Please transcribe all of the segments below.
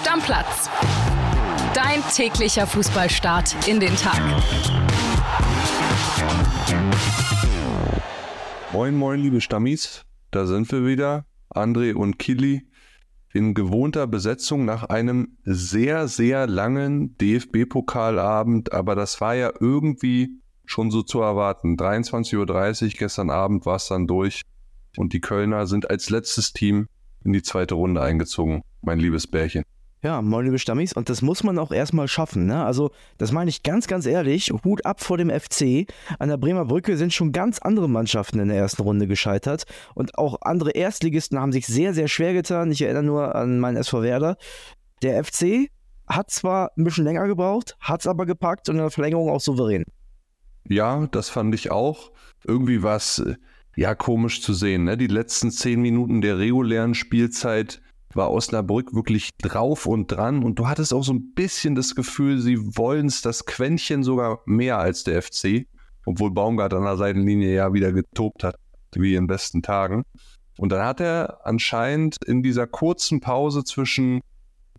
Stammplatz. Dein täglicher Fußballstart in den Tag. Moin, moin, liebe Stammis. Da sind wir wieder. André und Kili in gewohnter Besetzung nach einem sehr, sehr langen DFB-Pokalabend. Aber das war ja irgendwie schon so zu erwarten. 23.30 Uhr gestern Abend war es dann durch. Und die Kölner sind als letztes Team in die zweite Runde eingezogen, mein liebes Bärchen. Ja, moin liebe Stammis. Und das muss man auch erstmal schaffen. Ne? Also, das meine ich ganz, ganz ehrlich. Hut ab vor dem FC. An der Bremer Brücke sind schon ganz andere Mannschaften in der ersten Runde gescheitert. Und auch andere Erstligisten haben sich sehr, sehr schwer getan. Ich erinnere nur an meinen SV Werder. Der FC hat zwar ein bisschen länger gebraucht, hat es aber gepackt und in der Verlängerung auch souverän. Ja, das fand ich auch. Irgendwie war es ja komisch zu sehen. Ne? Die letzten zehn Minuten der regulären Spielzeit war Osnabrück wirklich drauf und dran und du hattest auch so ein bisschen das Gefühl, sie wollen es das Quäntchen sogar mehr als der FC, obwohl Baumgart an der Seitenlinie ja wieder getobt hat, wie in besten Tagen. Und dann hat er anscheinend in dieser kurzen Pause zwischen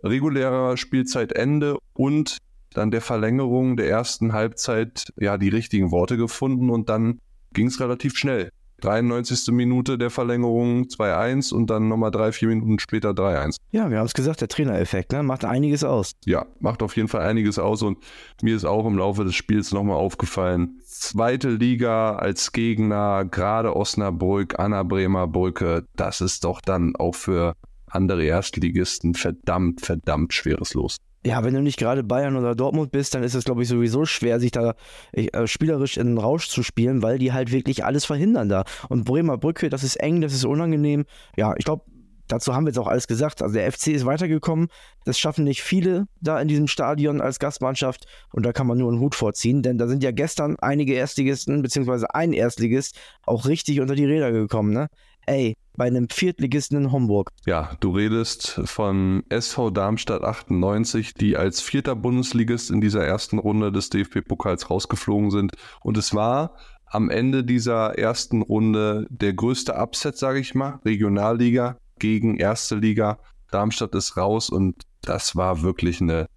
regulärer Spielzeitende und dann der Verlängerung der ersten Halbzeit ja die richtigen Worte gefunden und dann ging es relativ schnell. 93. Minute der Verlängerung 2-1 und dann nochmal drei, vier Minuten später 3-1. Ja, wir haben es gesagt, der Trainereffekt ne? macht einiges aus. Ja, macht auf jeden Fall einiges aus und mir ist auch im Laufe des Spiels nochmal aufgefallen, zweite Liga als Gegner, gerade Osnabrück, Anna Bremer Brücke, das ist doch dann auch für andere Erstligisten verdammt, verdammt schweres Los ja, wenn du nicht gerade Bayern oder Dortmund bist, dann ist es, glaube ich, sowieso schwer, sich da äh, spielerisch in den Rausch zu spielen, weil die halt wirklich alles verhindern da. Und Bremer Brücke, das ist eng, das ist unangenehm. Ja, ich glaube, dazu haben wir jetzt auch alles gesagt. Also der FC ist weitergekommen. Das schaffen nicht viele da in diesem Stadion als Gastmannschaft. Und da kann man nur einen Hut vorziehen, denn da sind ja gestern einige Erstligisten, beziehungsweise ein Erstligist, auch richtig unter die Räder gekommen. Ne? Ey, bei einem Viertligisten in Homburg. Ja, du redest von SV Darmstadt 98, die als vierter Bundesligist in dieser ersten Runde des DFB-Pokals rausgeflogen sind. Und es war am Ende dieser ersten Runde der größte Upset, sage ich mal, Regionalliga gegen erste Liga. Darmstadt ist raus und das war wirklich eine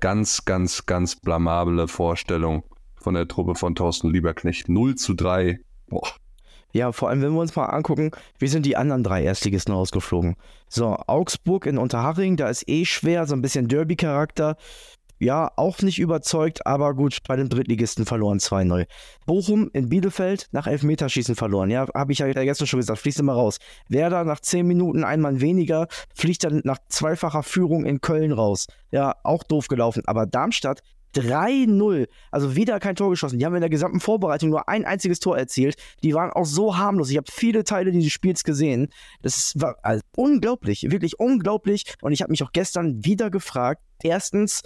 ganz, ganz, ganz blamable Vorstellung von der Truppe von Thorsten Lieberknecht. 0 zu 3. Boah, ja, vor allem, wenn wir uns mal angucken, wie sind die anderen drei Erstligisten rausgeflogen? So, Augsburg in Unterhaching, da ist eh schwer, so ein bisschen Derby-Charakter. Ja, auch nicht überzeugt, aber gut, bei den Drittligisten verloren 2-0. Bochum in Bielefeld nach Elfmeterschießen verloren. Ja, habe ich ja gestern schon gesagt, fließt immer raus. Werder nach 10 Minuten ein Mann weniger, fliegt dann nach zweifacher Führung in Köln raus. Ja, auch doof gelaufen. Aber Darmstadt 3-0. Also wieder kein Tor geschossen. Die haben in der gesamten Vorbereitung nur ein einziges Tor erzielt. Die waren auch so harmlos. Ich habe viele Teile dieses Spiels gesehen. Das war also unglaublich, wirklich unglaublich. Und ich habe mich auch gestern wieder gefragt. Erstens,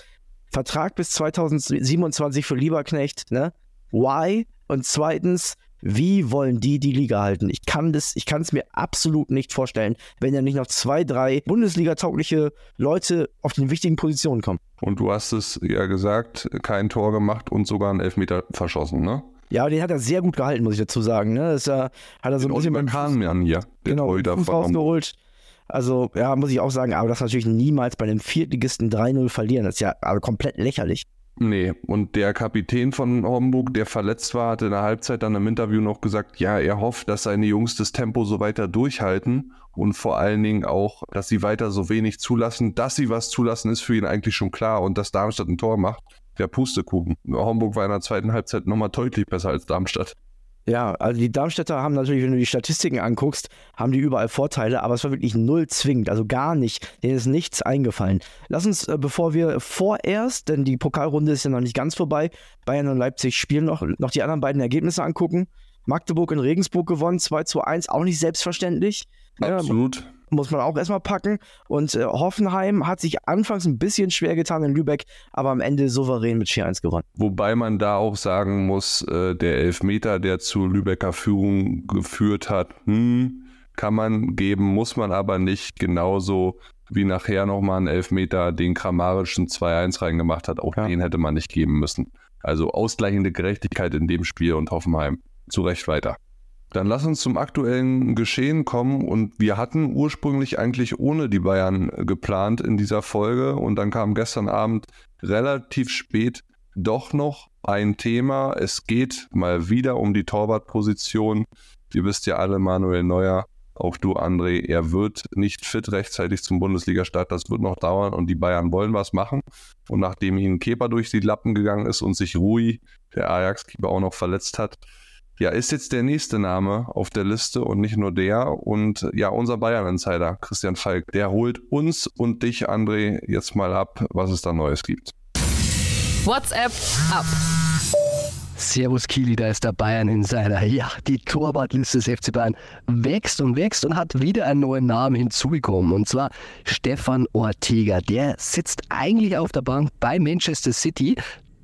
Vertrag bis 2027 für Lieberknecht, ne? Why? Und zweitens, wie wollen die die Liga halten? Ich kann das, ich kann es mir absolut nicht vorstellen, wenn ja nicht noch zwei, drei Bundesliga-taugliche Leute auf den wichtigen Positionen kommen. Und du hast es ja gesagt, kein Tor gemacht und sogar einen Elfmeter verschossen, ne? Ja, den hat er sehr gut gehalten, muss ich dazu sagen. Ne? Das, äh, hat er so ein bisschen beim Kahn hier, der genau, Fuß rausgeholt. Also, ja, muss ich auch sagen, aber das natürlich niemals bei einem Viertligisten 3-0 verlieren. Das ist ja also komplett lächerlich. Nee, und der Kapitän von Homburg, der verletzt war, hatte in der Halbzeit dann im Interview noch gesagt, ja, er hofft, dass seine Jungs das Tempo so weiter durchhalten und vor allen Dingen auch, dass sie weiter so wenig zulassen. Dass sie was zulassen, ist für ihn eigentlich schon klar und dass Darmstadt ein Tor macht, der Pustekuchen. Homburg war in der zweiten Halbzeit nochmal deutlich besser als Darmstadt. Ja, also die Darmstädter haben natürlich, wenn du die Statistiken anguckst, haben die überall Vorteile, aber es war wirklich null zwingend, also gar nicht. Denen ist nichts eingefallen. Lass uns, äh, bevor wir vorerst, denn die Pokalrunde ist ja noch nicht ganz vorbei, Bayern und Leipzig spielen noch, noch die anderen beiden Ergebnisse angucken. Magdeburg in Regensburg gewonnen, 2 zu 1, auch nicht selbstverständlich. Absolut. Ja, muss man auch erstmal packen. Und äh, Hoffenheim hat sich anfangs ein bisschen schwer getan in Lübeck, aber am Ende souverän mit 4-1 gewonnen. Wobei man da auch sagen muss, äh, der Elfmeter, der zu Lübecker Führung geführt hat, hm, kann man geben, muss man aber nicht. Genauso wie nachher nochmal ein Elfmeter den Kramarischen 2-1 reingemacht hat, auch ja. den hätte man nicht geben müssen. Also ausgleichende Gerechtigkeit in dem Spiel und Hoffenheim zu Recht weiter. Dann lass uns zum aktuellen Geschehen kommen. Und wir hatten ursprünglich eigentlich ohne die Bayern geplant in dieser Folge. Und dann kam gestern Abend relativ spät doch noch ein Thema. Es geht mal wieder um die Torwartposition. Ihr wisst ja alle, Manuel Neuer, auch du, André, er wird nicht fit rechtzeitig zum Bundesliga-Start. Das wird noch dauern und die Bayern wollen was machen. Und nachdem ihnen Kepa durch die Lappen gegangen ist und sich Rui, der Ajax-Keeper, auch noch verletzt hat, ja, ist jetzt der nächste Name auf der Liste und nicht nur der. Und ja, unser Bayern-Insider, Christian Falk, der holt uns und dich, André, jetzt mal ab, was es da Neues gibt. WhatsApp ab. Servus Kili, da ist der Bayern Insider. Ja, die Torwartliste des FC Bayern wächst und wächst und hat wieder einen neuen Namen hinzugekommen. Und zwar Stefan Ortega. Der sitzt eigentlich auf der Bank bei Manchester City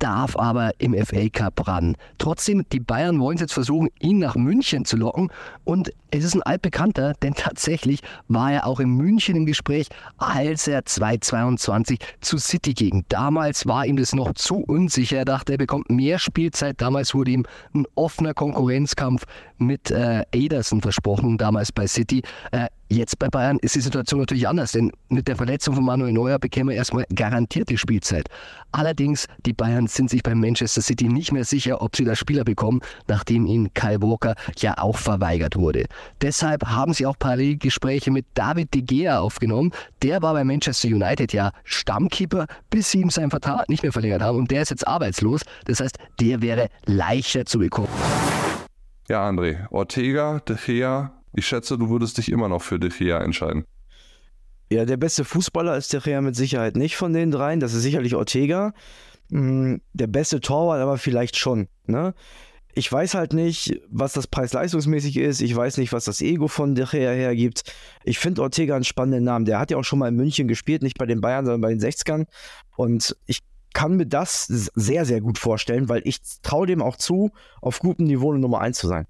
darf aber im FA Cup ran. Trotzdem, die Bayern wollen jetzt versuchen, ihn nach München zu locken. Und es ist ein altbekannter, denn tatsächlich war er auch in München im Gespräch, als er 2022 zu City ging. Damals war ihm das noch zu unsicher. Er dachte, er bekommt mehr Spielzeit. Damals wurde ihm ein offener Konkurrenzkampf mit äh, Ederson versprochen, damals bei City. Äh, Jetzt bei Bayern ist die Situation natürlich anders, denn mit der Verletzung von Manuel Neuer bekäme er erstmal garantierte Spielzeit. Allerdings, die Bayern sind sich beim Manchester City nicht mehr sicher, ob sie das Spieler bekommen, nachdem ihnen Kyle Walker ja auch verweigert wurde. Deshalb haben sie auch Parallelgespräche mit David de Gea aufgenommen. Der war bei Manchester United ja Stammkeeper, bis sie ihm seinen Vertrag nicht mehr verlängert haben und der ist jetzt arbeitslos. Das heißt, der wäre leichter zu bekommen. Ja, André, Ortega, De Gea, ich schätze, du würdest dich immer noch für De Gea entscheiden. Ja, der beste Fußballer ist De Gea mit Sicherheit nicht von den dreien. Das ist sicherlich Ortega. Hm, der beste Torwart aber vielleicht schon. Ne? Ich weiß halt nicht, was das preis-leistungsmäßig ist. Ich weiß nicht, was das Ego von De Gea hergibt. Ich finde Ortega einen spannenden Namen. Der hat ja auch schon mal in München gespielt, nicht bei den Bayern, sondern bei den 60ern. Und ich kann mir das sehr, sehr gut vorstellen, weil ich traue dem auch zu, auf gutem Niveau eine Nummer 1 zu sein.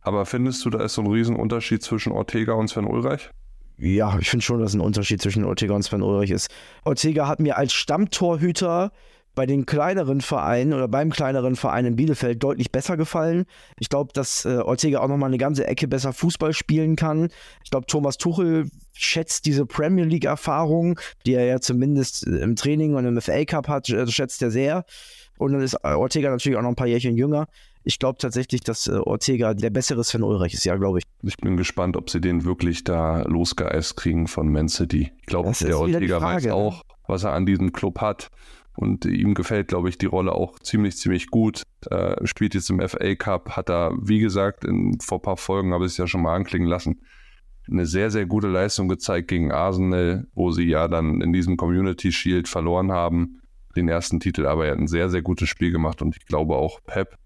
Aber findest du, da ist so ein Riesenunterschied zwischen Ortega und Sven Ulreich? Ja, ich finde schon, dass ein Unterschied zwischen Ortega und Sven Ulreich ist. Ortega hat mir als Stammtorhüter bei den kleineren Vereinen oder beim kleineren Verein in Bielefeld deutlich besser gefallen. Ich glaube, dass äh, Ortega auch nochmal eine ganze Ecke besser Fußball spielen kann. Ich glaube, Thomas Tuchel schätzt diese Premier League-Erfahrung, die er ja zumindest im Training und im FA Cup hat, äh, schätzt er sehr. Und dann ist Ortega natürlich auch noch ein paar Jährchen jünger. Ich glaube tatsächlich, dass äh, Ortega der bessere Sven Ulreich ist, ja, glaube ich. Ich bin gespannt, ob sie den wirklich da losgeeist kriegen von Man City. Ich glaube, der Ortega weiß ne? auch, was er an diesem Club hat. Und ihm gefällt, glaube ich, die Rolle auch ziemlich, ziemlich gut. Äh, spielt jetzt im FA Cup, hat er, wie gesagt, in, vor ein paar Folgen habe ich es ja schon mal anklingen lassen, eine sehr, sehr gute Leistung gezeigt gegen Arsenal, wo sie ja dann in diesem Community Shield verloren haben. Den ersten Titel, aber er hat ein sehr, sehr gutes Spiel gemacht und ich glaube auch Pep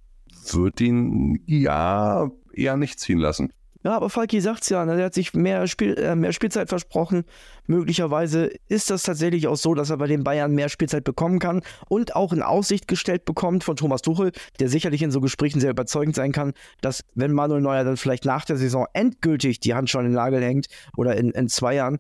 wird ihn ja eher nicht ziehen lassen. Ja, aber Falki sagt es ja, ne? er hat sich mehr, Spiel, äh, mehr Spielzeit versprochen. Möglicherweise ist das tatsächlich auch so, dass er bei den Bayern mehr Spielzeit bekommen kann und auch in Aussicht gestellt bekommt von Thomas Tuchel, der sicherlich in so Gesprächen sehr überzeugend sein kann, dass wenn Manuel Neuer dann vielleicht nach der Saison endgültig die Hand schon in den Nagel hängt oder in, in zwei Jahren,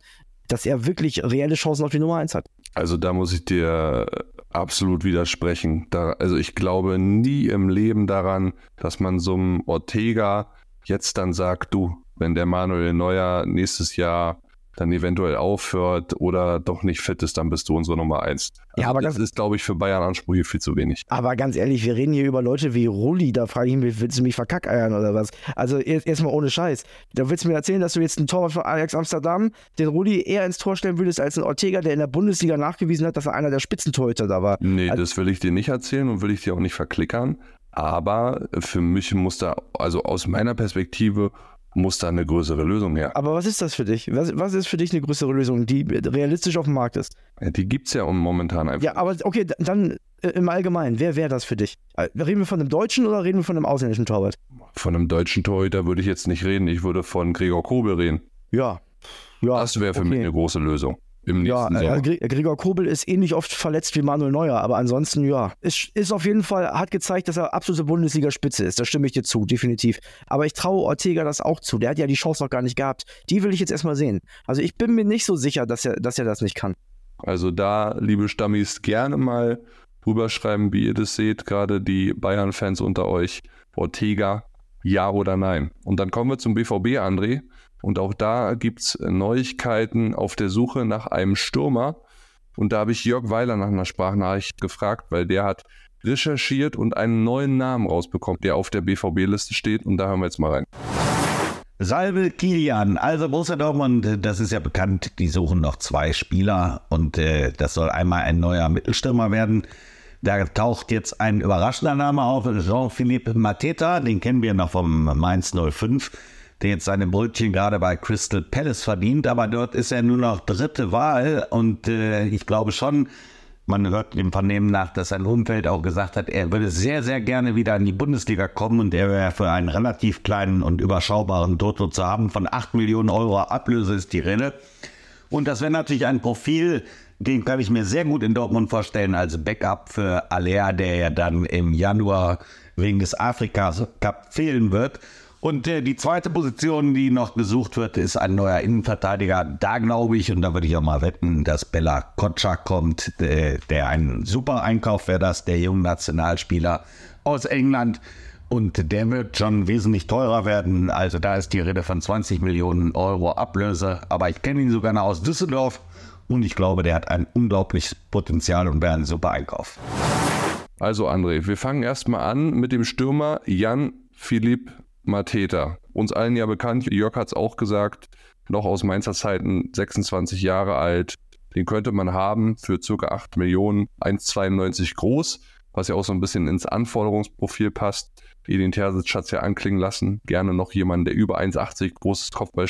dass er wirklich reelle Chancen auf die Nummer 1 hat. Also da muss ich dir absolut widersprechen. Da, also ich glaube nie im Leben daran, dass man so einem Ortega jetzt dann sagt, du, wenn der Manuel Neuer nächstes Jahr dann eventuell aufhört oder doch nicht fit ist, dann bist du unsere Nummer eins. Also ja, aber das ist, glaube ich, für Bayern Ansprüche viel zu wenig. Aber ganz ehrlich, wir reden hier über Leute wie Rulli, da frage ich mich, willst du mich verkackeiern oder was? Also erstmal ohne Scheiß. Da willst du mir erzählen, dass du jetzt einen Torwart von Ajax Amsterdam, den Rulli eher ins Tor stellen würdest als einen Ortega, der in der Bundesliga nachgewiesen hat, dass er einer der Spitzentorhüter da war. Nee, also, das will ich dir nicht erzählen und will ich dir auch nicht verklickern. Aber für mich muss da, also aus meiner Perspektive, muss da eine größere Lösung her. Aber was ist das für dich? Was, was ist für dich eine größere Lösung, die realistisch auf dem Markt ist? Ja, die gibt es ja momentan einfach. Ja, aber okay, dann äh, im Allgemeinen, wer wäre das für dich? Äh, reden wir von einem Deutschen oder reden wir von einem ausländischen Torwart? Von einem deutschen Torhüter würde ich jetzt nicht reden. Ich würde von Gregor Kobel reden. Ja. ja das wäre für okay. mich eine große Lösung im ja, äh, Gregor Kobel ist ähnlich oft verletzt wie Manuel Neuer, aber ansonsten, ja, ist, ist auf jeden Fall, hat gezeigt, dass er absolute Bundesliga-Spitze ist. Da stimme ich dir zu, definitiv. Aber ich traue Ortega das auch zu. Der hat ja die Chance noch gar nicht gehabt. Die will ich jetzt erstmal sehen. Also ich bin mir nicht so sicher, dass er, dass er das nicht kann. Also da, liebe Stammis, gerne mal rüberschreiben, wie ihr das seht, gerade die Bayern-Fans unter euch. Ortega Ja oder nein? Und dann kommen wir zum BVB, André. Und auch da gibt es Neuigkeiten auf der Suche nach einem Stürmer. Und da habe ich Jörg Weiler nach einer Sprachnachricht gefragt, weil der hat recherchiert und einen neuen Namen rausbekommen, der auf der BVB-Liste steht. Und da hören wir jetzt mal rein. Salve Kilian. Also Borussia Dortmund, das ist ja bekannt, die suchen noch zwei Spieler und äh, das soll einmal ein neuer Mittelstürmer werden. Da taucht jetzt ein überraschender Name auf, Jean-Philippe Mateta, den kennen wir noch vom Mainz 05, der jetzt seine Brötchen gerade bei Crystal Palace verdient, aber dort ist er nur noch dritte Wahl und äh, ich glaube schon, man hört dem Vernehmen nach, dass sein Umfeld auch gesagt hat, er würde sehr, sehr gerne wieder in die Bundesliga kommen und er wäre für einen relativ kleinen und überschaubaren Toto zu haben. Von 8 Millionen Euro Ablöse ist die Rede. Und das wäre natürlich ein Profil, den kann ich mir sehr gut in Dortmund vorstellen als Backup für Alea, der ja dann im Januar wegen des Afrika Cup fehlen wird. Und äh, die zweite Position, die noch gesucht wird, ist ein neuer Innenverteidiger. Da glaube ich, und da würde ich auch mal wetten, dass Bella Kotschak kommt, der, der ein super Einkauf wäre das, der junge Nationalspieler aus England. Und der wird schon wesentlich teurer werden. Also da ist die Rede von 20 Millionen Euro Ablöse. Aber ich kenne ihn sogar noch aus Düsseldorf. Und ich glaube, der hat ein unglaubliches Potenzial und wäre ein super Einkauf. Also André, wir fangen erstmal an mit dem Stürmer Jan Philipp Mateta. Uns allen ja bekannt, Jörg hat es auch gesagt, noch aus Mainzer Zeiten, 26 Jahre alt. Den könnte man haben für ca. 8 Millionen, 1,92 groß, was ja auch so ein bisschen ins Anforderungsprofil passt. Edin Terzic hat es ja anklingen lassen. Gerne noch jemanden, der über 1,80 groß ist, Kopfball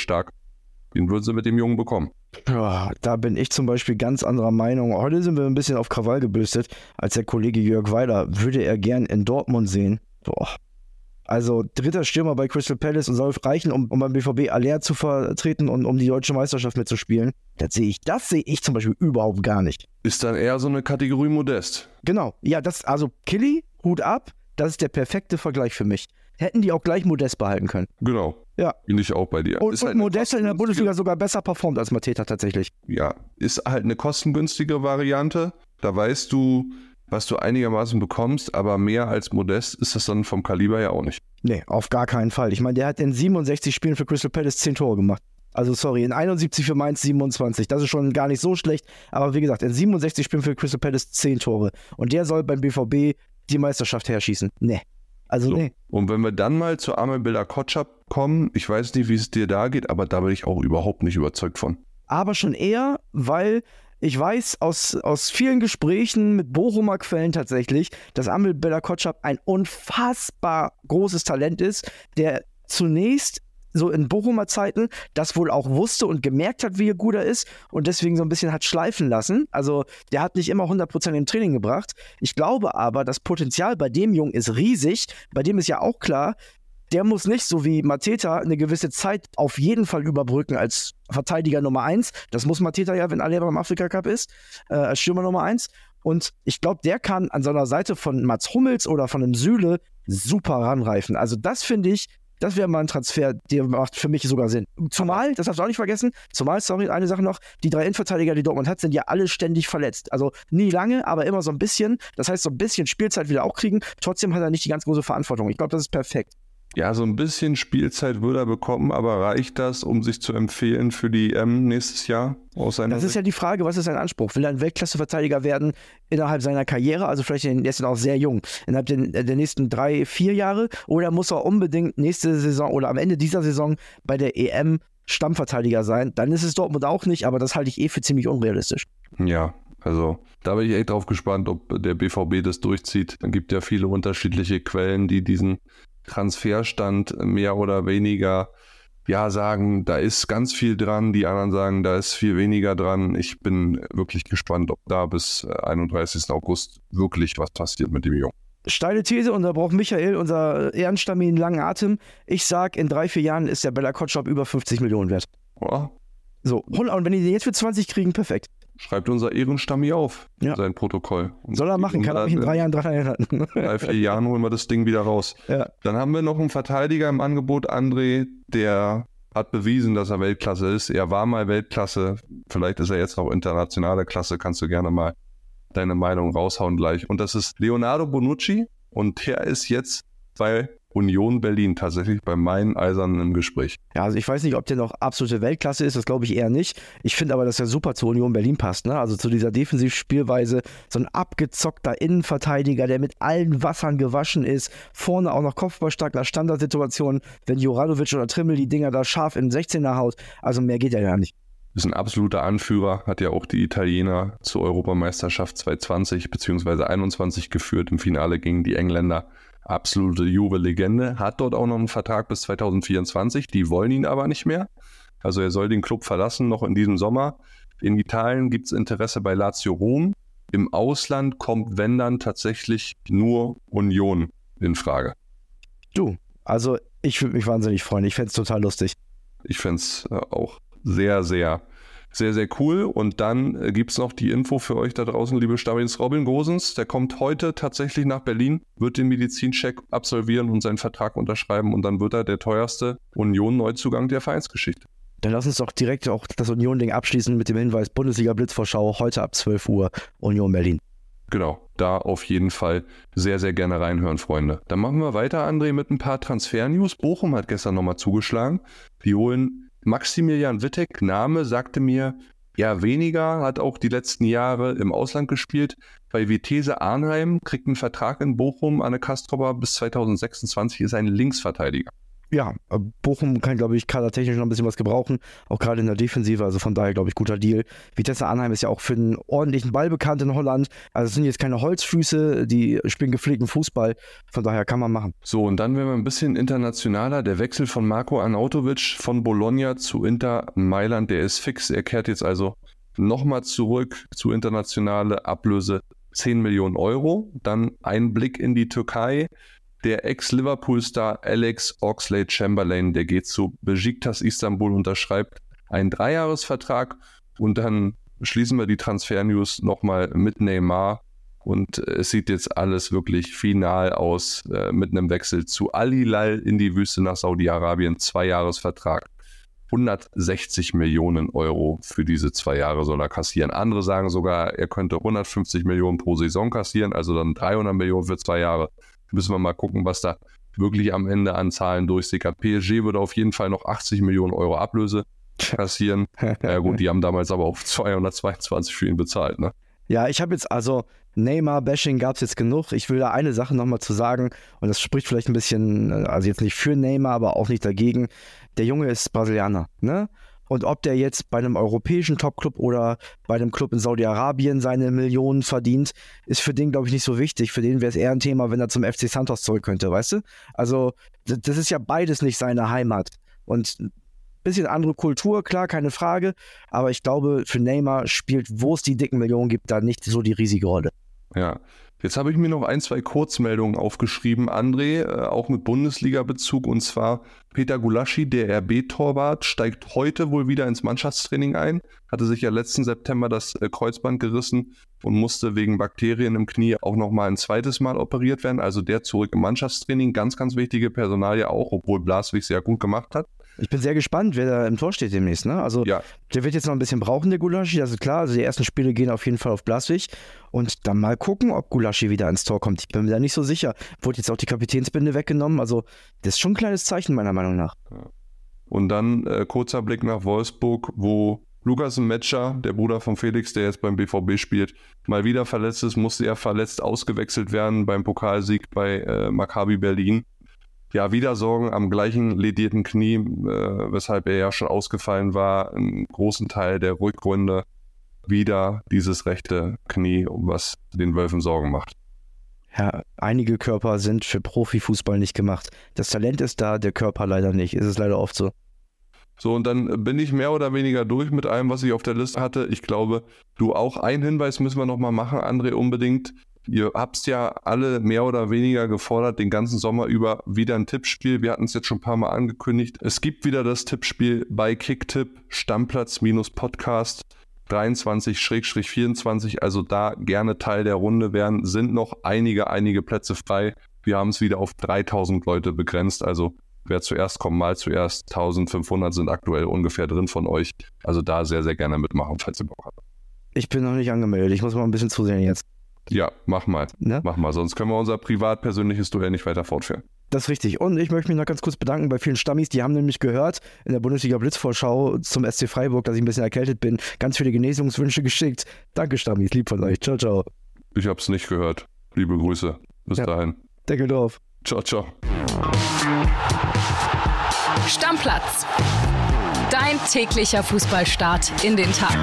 Den würden sie mit dem Jungen bekommen. Ja, da bin ich zum Beispiel ganz anderer Meinung. Heute sind wir ein bisschen auf Krawall gebürstet, als der Kollege Jörg Weiler. Würde er gern in Dortmund sehen. Boah, also dritter Stürmer bei Crystal Palace und soll reichen, um, um beim BVB Aller zu vertreten und um die deutsche Meisterschaft mitzuspielen. Das sehe ich, das sehe ich zum Beispiel überhaupt gar nicht. Ist dann eher so eine Kategorie Modest. Genau. Ja, das, also Killy, Hut ab, das ist der perfekte Vergleich für mich. Hätten die auch gleich Modest behalten können. Genau. Ja. Bin ich auch bei dir. Und, ist und halt Modest in der Bundesliga sogar besser performt als Mateta tatsächlich. Ja, ist halt eine kostengünstige Variante. Da weißt du, was du einigermaßen bekommst, aber mehr als Modest ist das dann vom Kaliber ja auch nicht. Nee, auf gar keinen Fall. Ich meine, der hat in 67 Spielen für Crystal Palace 10 Tore gemacht. Also sorry, in 71 für Mainz 27. Das ist schon gar nicht so schlecht. Aber wie gesagt, in 67 Spielen für Crystal Palace 10 Tore. Und der soll beim BVB die Meisterschaft herschießen. Nee. Also so. nee. Und wenn wir dann mal zu Amel Bella Kotschap kommen, ich weiß nicht, wie es dir da geht, aber da bin ich auch überhaupt nicht überzeugt von. Aber schon eher, weil ich weiß aus, aus vielen Gesprächen mit Bochumer Quellen tatsächlich, dass Amel Bella Kotschap ein unfassbar großes Talent ist, der zunächst so in Bochumer Zeiten das wohl auch wusste und gemerkt hat, wie gut er ist und deswegen so ein bisschen hat schleifen lassen. Also der hat nicht immer 100% im Training gebracht. Ich glaube aber, das Potenzial bei dem Jungen ist riesig. Bei dem ist ja auch klar, der muss nicht so wie Mateta eine gewisse Zeit auf jeden Fall überbrücken als Verteidiger Nummer 1. Das muss Mateta ja, wenn Aleba beim Afrika Cup ist, äh, als Stürmer Nummer 1. Und ich glaube, der kann an seiner Seite von Mats Hummels oder von einem Süle super ranreifen. Also das finde ich, das wäre mal ein Transfer, der macht für mich sogar Sinn. Zumal, das darfst du auch nicht vergessen, zumal, sorry, eine Sache noch, die drei Innenverteidiger, die Dortmund hat, sind ja alle ständig verletzt. Also nie lange, aber immer so ein bisschen. Das heißt, so ein bisschen Spielzeit wieder auch kriegen. Trotzdem hat er nicht die ganz große Verantwortung. Ich glaube, das ist perfekt. Ja, so ein bisschen Spielzeit würde er bekommen, aber reicht das, um sich zu empfehlen für die EM nächstes Jahr aus seiner Das ist ja die Frage, was ist sein Anspruch? Will er ein Weltklasseverteidiger werden innerhalb seiner Karriere, also vielleicht in, er ist auch sehr jung, innerhalb den, der nächsten drei, vier Jahre, oder muss er unbedingt nächste Saison oder am Ende dieser Saison bei der EM Stammverteidiger sein? Dann ist es Dortmund auch nicht, aber das halte ich eh für ziemlich unrealistisch. Ja, also da bin ich echt drauf gespannt, ob der BVB das durchzieht. Dann gibt ja viele unterschiedliche Quellen, die diesen Transferstand mehr oder weniger ja sagen, da ist ganz viel dran, die anderen sagen, da ist viel weniger dran. Ich bin wirklich gespannt, ob da bis 31. Äh, August wirklich was passiert mit dem Jungen. Steile These, und da braucht Michael, unser Ehrenstamin, langen Atem. Ich sag, in drei, vier Jahren ist der Bella Kotschop über 50 Millionen wert. Ja. So, und wenn die den jetzt für 20 kriegen, perfekt. Schreibt unser Ehrenstammi auf, ja. sein Protokoll. Und Soll er machen, kann er mich in drei Jahren dran erinnern. In drei, vier Jahren holen wir das Ding wieder raus. Ja. Dann haben wir noch einen Verteidiger im Angebot, André, der hat bewiesen, dass er Weltklasse ist. Er war mal Weltklasse. Vielleicht ist er jetzt noch internationale Klasse. Kannst du gerne mal deine Meinung raushauen gleich. Und das ist Leonardo Bonucci. Und der ist jetzt bei Union Berlin tatsächlich bei meinen Eisernen im Gespräch. Ja, also ich weiß nicht, ob der noch absolute Weltklasse ist, das glaube ich eher nicht. Ich finde aber, dass er super zur Union Berlin passt, ne? Also zu dieser Defensivspielweise, so ein abgezockter Innenverteidiger, der mit allen Wassern gewaschen ist, vorne auch noch kopfballstark nach Standardsituationen, wenn Juranovic oder Trimmel die Dinger da scharf in 16er haut, also mehr geht ja gar nicht. Ist ein absoluter Anführer, hat ja auch die Italiener zur Europameisterschaft 2020 bzw. 2021 geführt im Finale gegen die Engländer absolute Juve-Legende, hat dort auch noch einen Vertrag bis 2024, die wollen ihn aber nicht mehr. Also er soll den Club verlassen, noch in diesem Sommer. In Italien gibt es Interesse bei Lazio Rom. Im Ausland kommt, wenn dann, tatsächlich nur Union in Frage. Du, also ich würde mich wahnsinnig freuen. Ich fände es total lustig. Ich fände es äh, auch sehr, sehr sehr, sehr cool. Und dann äh, gibt es noch die Info für euch da draußen, liebe Stabins. Robin Gosens, der kommt heute tatsächlich nach Berlin, wird den Medizincheck absolvieren und seinen Vertrag unterschreiben. Und dann wird er der teuerste Union-Neuzugang der Vereinsgeschichte. Dann lass uns doch direkt auch das Union-Ding abschließen mit dem Hinweis Bundesliga-Blitzvorschau heute ab 12 Uhr Union Berlin. Genau, da auf jeden Fall sehr, sehr gerne reinhören, Freunde. Dann machen wir weiter, André, mit ein paar Transfer-News. Bochum hat gestern nochmal zugeschlagen. Die holen Maximilian Wittek, Name, sagte mir ja weniger, hat auch die letzten Jahre im Ausland gespielt. Bei Vitesse Arnheim kriegt einen Vertrag in Bochum. Anne Kastrova bis 2026 ist ein Linksverteidiger ja, äh, Bochum kann, glaube ich, kadertechnisch noch ein bisschen was gebrauchen, auch gerade in der Defensive, also von daher, glaube ich, guter Deal. Vitesse Arnheim ist ja auch für einen ordentlichen Ball bekannt in Holland, also es sind jetzt keine Holzfüße, die spielen gepflegten Fußball, von daher kann man machen. So, und dann werden wir ein bisschen internationaler, der Wechsel von Marco Arnautovic von Bologna zu Inter Mailand, der ist fix, er kehrt jetzt also nochmal zurück zu internationale Ablöse. 10 Millionen Euro, dann ein Blick in die Türkei, der Ex-Liverpool-Star Alex Oxlade-Chamberlain, der geht zu Besiktas Istanbul, unterschreibt einen Dreijahresvertrag und dann schließen wir die Transfer-News nochmal mit Neymar und es sieht jetzt alles wirklich final aus äh, mit einem Wechsel zu Al Hilal in die Wüste nach Saudi-Arabien. Zweijahresvertrag. 160 Millionen Euro für diese zwei Jahre soll er kassieren. Andere sagen sogar, er könnte 150 Millionen pro Saison kassieren, also dann 300 Millionen für zwei Jahre. Müssen wir mal gucken, was da wirklich am Ende an Zahlen durchsickert. PSG würde auf jeden Fall noch 80 Millionen Euro Ablöse kassieren. ja gut, die haben damals aber auch 222 für ihn bezahlt, ne? Ja, ich habe jetzt also Neymar-Bashing gab es jetzt genug. Ich will da eine Sache nochmal zu sagen und das spricht vielleicht ein bisschen, also jetzt nicht für Neymar, aber auch nicht dagegen. Der Junge ist Brasilianer, ne? Und ob der jetzt bei einem europäischen Topclub oder bei einem Club in Saudi-Arabien seine Millionen verdient, ist für den, glaube ich, nicht so wichtig. Für den wäre es eher ein Thema, wenn er zum FC Santos zurück könnte, weißt du? Also, das ist ja beides nicht seine Heimat. Und ein bisschen andere Kultur, klar, keine Frage. Aber ich glaube, für Neymar spielt, wo es die dicken Millionen gibt, da nicht so die riesige Rolle. Ja, Jetzt habe ich mir noch ein, zwei Kurzmeldungen aufgeschrieben, André, äh, auch mit Bundesliga-Bezug. Und zwar Peter Gulaschi, der RB-Torwart, steigt heute wohl wieder ins Mannschaftstraining ein. Hatte sich ja letzten September das äh, Kreuzband gerissen und musste wegen Bakterien im Knie auch nochmal ein zweites Mal operiert werden. Also der zurück im Mannschaftstraining. Ganz, ganz wichtige Personalie auch, obwohl Blaswig sehr gut gemacht hat. Ich bin sehr gespannt, wer da im Tor steht demnächst. Ne? Also ja. der wird jetzt noch ein bisschen brauchen, der Gulaschi, das ist klar. Also die ersten Spiele gehen auf jeden Fall auf Blaswig. Und dann mal gucken, ob Gulaschi wieder ins Tor kommt. Ich bin mir da nicht so sicher. Wurde jetzt auch die Kapitänsbinde weggenommen. Also das ist schon ein kleines Zeichen meiner Meinung nach. Und dann äh, kurzer Blick nach Wolfsburg, wo Lukas Metscher, der Bruder von Felix, der jetzt beim BVB spielt, mal wieder verletzt ist, musste er verletzt ausgewechselt werden beim Pokalsieg bei äh, Maccabi Berlin ja, wieder Sorgen am gleichen ledierten Knie, äh, weshalb er ja schon ausgefallen war, einen großen Teil der Rückrunde wieder dieses rechte Knie, was den Wölfen Sorgen macht. Ja, einige Körper sind für Profifußball nicht gemacht. Das Talent ist da, der Körper leider nicht. Ist es leider oft so. So, und dann bin ich mehr oder weniger durch mit allem, was ich auf der Liste hatte. Ich glaube, du auch. Einen Hinweis müssen wir nochmal machen, André, unbedingt. Ihr habt ja alle mehr oder weniger gefordert, den ganzen Sommer über wieder ein Tippspiel. Wir hatten es jetzt schon ein paar Mal angekündigt. Es gibt wieder das Tippspiel bei Kicktipp Stammplatz-Podcast 23-24. Also da gerne Teil der Runde werden. Sind noch einige, einige Plätze frei. Wir haben es wieder auf 3000 Leute begrenzt. Also wer zuerst kommt, mal zuerst. 1500 sind aktuell ungefähr drin von euch. Also da sehr, sehr gerne mitmachen, falls ihr Bock habt. Ich bin noch nicht angemeldet. Ich muss mal ein bisschen zusehen jetzt. Ja, mach mal. Ne? Mach mal, sonst können wir unser privat-persönliches Duell nicht weiter fortführen. Das ist richtig. Und ich möchte mich noch ganz kurz bedanken bei vielen Stammis. Die haben nämlich gehört in der Bundesliga Blitzvorschau zum SC Freiburg, dass ich ein bisschen erkältet bin. Ganz viele Genesungswünsche geschickt. Danke, Stammis. Lieb von euch. Ciao, ciao. Ich hab's nicht gehört. Liebe Grüße. Bis Ja. dahin. Deckel drauf. Ciao, ciao. Stammplatz. Dein täglicher Fußballstart in den Tag.